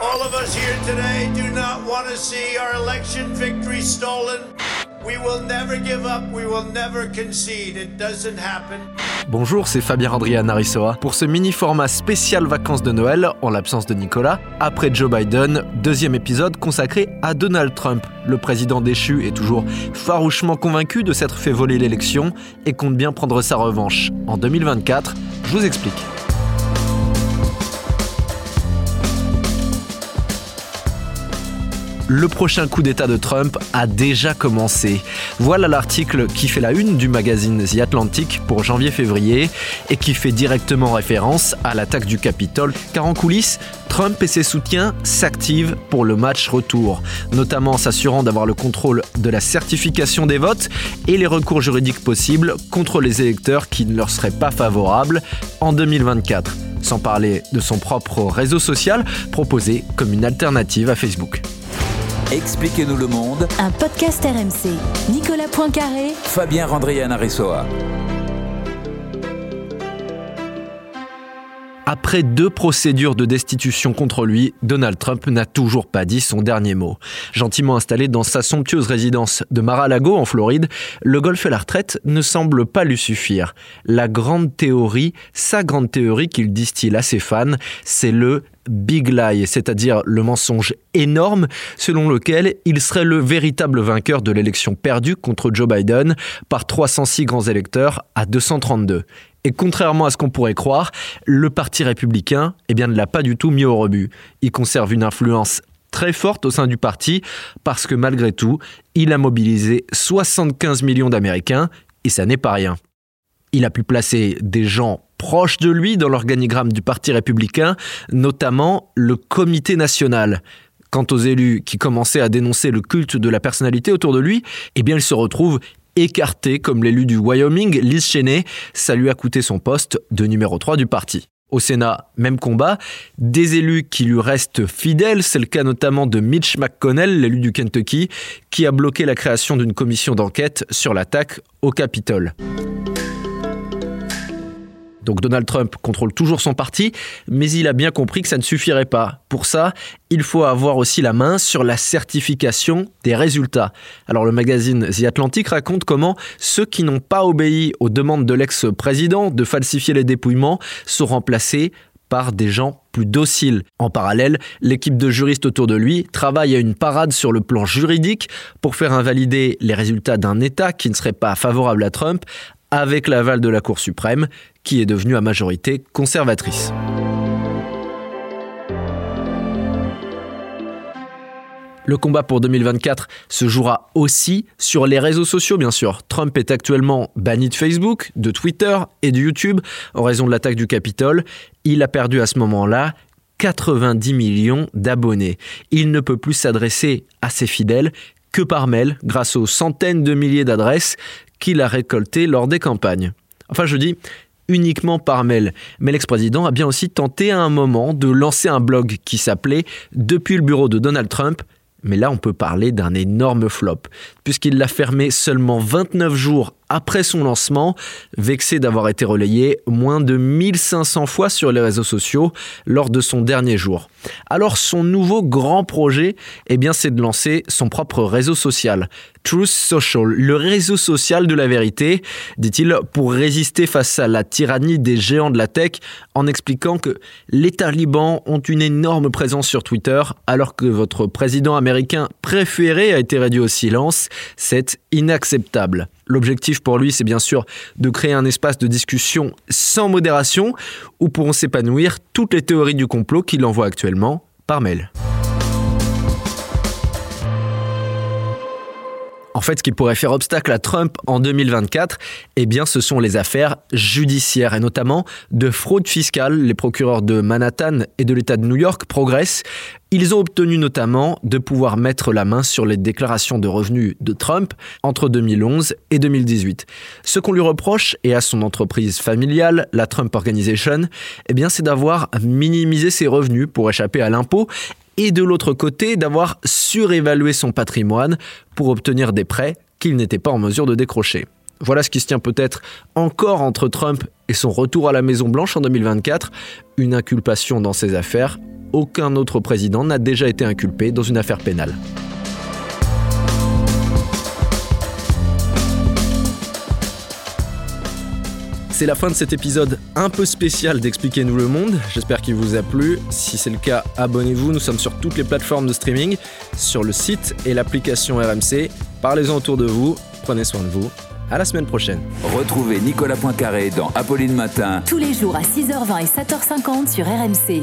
All of us here today do not want to see our election victory stolen. We will never give up, we will never concede. It doesn't happen. Bonjour, c'est Fabien Andrea Narissoa pour ce mini-format spécial vacances de Noël en l'absence de Nicolas. Après Joe Biden, deuxième épisode consacré à Donald Trump. Le président déchu est toujours farouchement convaincu de s'être fait voler l'élection et compte bien prendre sa revanche. En 2024, je vous explique. Le prochain coup d'État de Trump a déjà commencé. Voilà l'article qui fait la une du magazine The Atlantic pour janvier-février et qui fait directement référence à l'attaque du Capitole, car en coulisses, Trump et ses soutiens s'activent pour le match retour, notamment s'assurant d'avoir le contrôle de la certification des votes et les recours juridiques possibles contre les électeurs qui ne leur seraient pas favorables en 2024, sans parler de son propre réseau social proposé comme une alternative à Facebook. Expliquez-nous le monde. Un podcast RMC. Nicolas Poincaré. Fabien Randrian-Aressoa. Après deux procédures de destitution contre lui, Donald Trump n'a toujours pas dit son dernier mot. Gentiment installé dans sa somptueuse résidence de Mar-a-Lago en Floride, le golf et la retraite ne semblent pas lui suffire. La grande théorie, sa grande théorie qu'il distille à ses fans, c'est le Big Lie, c'est-à-dire le mensonge énorme selon lequel il serait le véritable vainqueur de l'élection perdue contre Joe Biden par 306 grands électeurs à 232. Et contrairement à ce qu'on pourrait croire, le Parti républicain eh bien, ne l'a pas du tout mis au rebut. Il conserve une influence très forte au sein du parti parce que malgré tout, il a mobilisé 75 millions d'Américains et ça n'est pas rien. Il a pu placer des gens proches de lui dans l'organigramme du Parti républicain, notamment le Comité national. Quant aux élus qui commençaient à dénoncer le culte de la personnalité autour de lui, eh bien ils se retrouvent écartés comme l'élu du Wyoming, Liz Cheney. Ça lui a coûté son poste de numéro 3 du parti. Au Sénat, même combat. Des élus qui lui restent fidèles, c'est le cas notamment de Mitch McConnell, l'élu du Kentucky, qui a bloqué la création d'une commission d'enquête sur l'attaque au Capitole. Donc Donald Trump contrôle toujours son parti, mais il a bien compris que ça ne suffirait pas. Pour ça, il faut avoir aussi la main sur la certification des résultats. Alors le magazine The Atlantic raconte comment ceux qui n'ont pas obéi aux demandes de l'ex-président de falsifier les dépouillements sont remplacés par des gens plus dociles. En parallèle, l'équipe de juristes autour de lui travaille à une parade sur le plan juridique pour faire invalider les résultats d'un État qui ne serait pas favorable à Trump avec l'aval de la Cour suprême, qui est devenue à majorité conservatrice. Le combat pour 2024 se jouera aussi sur les réseaux sociaux, bien sûr. Trump est actuellement banni de Facebook, de Twitter et de YouTube en raison de l'attaque du Capitole. Il a perdu à ce moment-là 90 millions d'abonnés. Il ne peut plus s'adresser à ses fidèles que par mail grâce aux centaines de milliers d'adresses qu'il a récoltées lors des campagnes. Enfin, je dis uniquement par mail. Mais l'ex-président a bien aussi tenté à un moment de lancer un blog qui s'appelait Depuis le bureau de Donald Trump. Mais là, on peut parler d'un énorme flop, puisqu'il l'a fermé seulement 29 jours après son lancement, vexé d'avoir été relayé moins de 1500 fois sur les réseaux sociaux lors de son dernier jour. Alors son nouveau grand projet, eh bien c'est de lancer son propre réseau social, Truth Social, le réseau social de la vérité, dit-il, pour résister face à la tyrannie des géants de la tech, en expliquant que les talibans ont une énorme présence sur Twitter, alors que votre président américain préféré a été réduit au silence. C'est inacceptable. L'objectif pour lui, c'est bien sûr de créer un espace de discussion sans modération où pourront s'épanouir toutes les théories du complot qu'il envoie actuellement par mail. En fait, ce qui pourrait faire obstacle à Trump en 2024, eh bien, ce sont les affaires judiciaires et notamment de fraude fiscale. Les procureurs de Manhattan et de l'État de New York progressent. Ils ont obtenu notamment de pouvoir mettre la main sur les déclarations de revenus de Trump entre 2011 et 2018. Ce qu'on lui reproche, et à son entreprise familiale, la Trump Organization, eh bien, c'est d'avoir minimisé ses revenus pour échapper à l'impôt et de l'autre côté d'avoir surévalué son patrimoine pour obtenir des prêts qu'il n'était pas en mesure de décrocher. Voilà ce qui se tient peut-être encore entre Trump et son retour à la Maison Blanche en 2024, une inculpation dans ses affaires aucun autre président n'a déjà été inculpé dans une affaire pénale. C'est la fin de cet épisode un peu spécial d'Expliquez-nous le monde. J'espère qu'il vous a plu. Si c'est le cas, abonnez-vous. Nous sommes sur toutes les plateformes de streaming, sur le site et l'application RMC. Parlez-en autour de vous. Prenez soin de vous. À la semaine prochaine. Retrouvez Nicolas Poincaré dans Apolline Matin. Tous les jours à 6h20 et 7h50 sur RMC.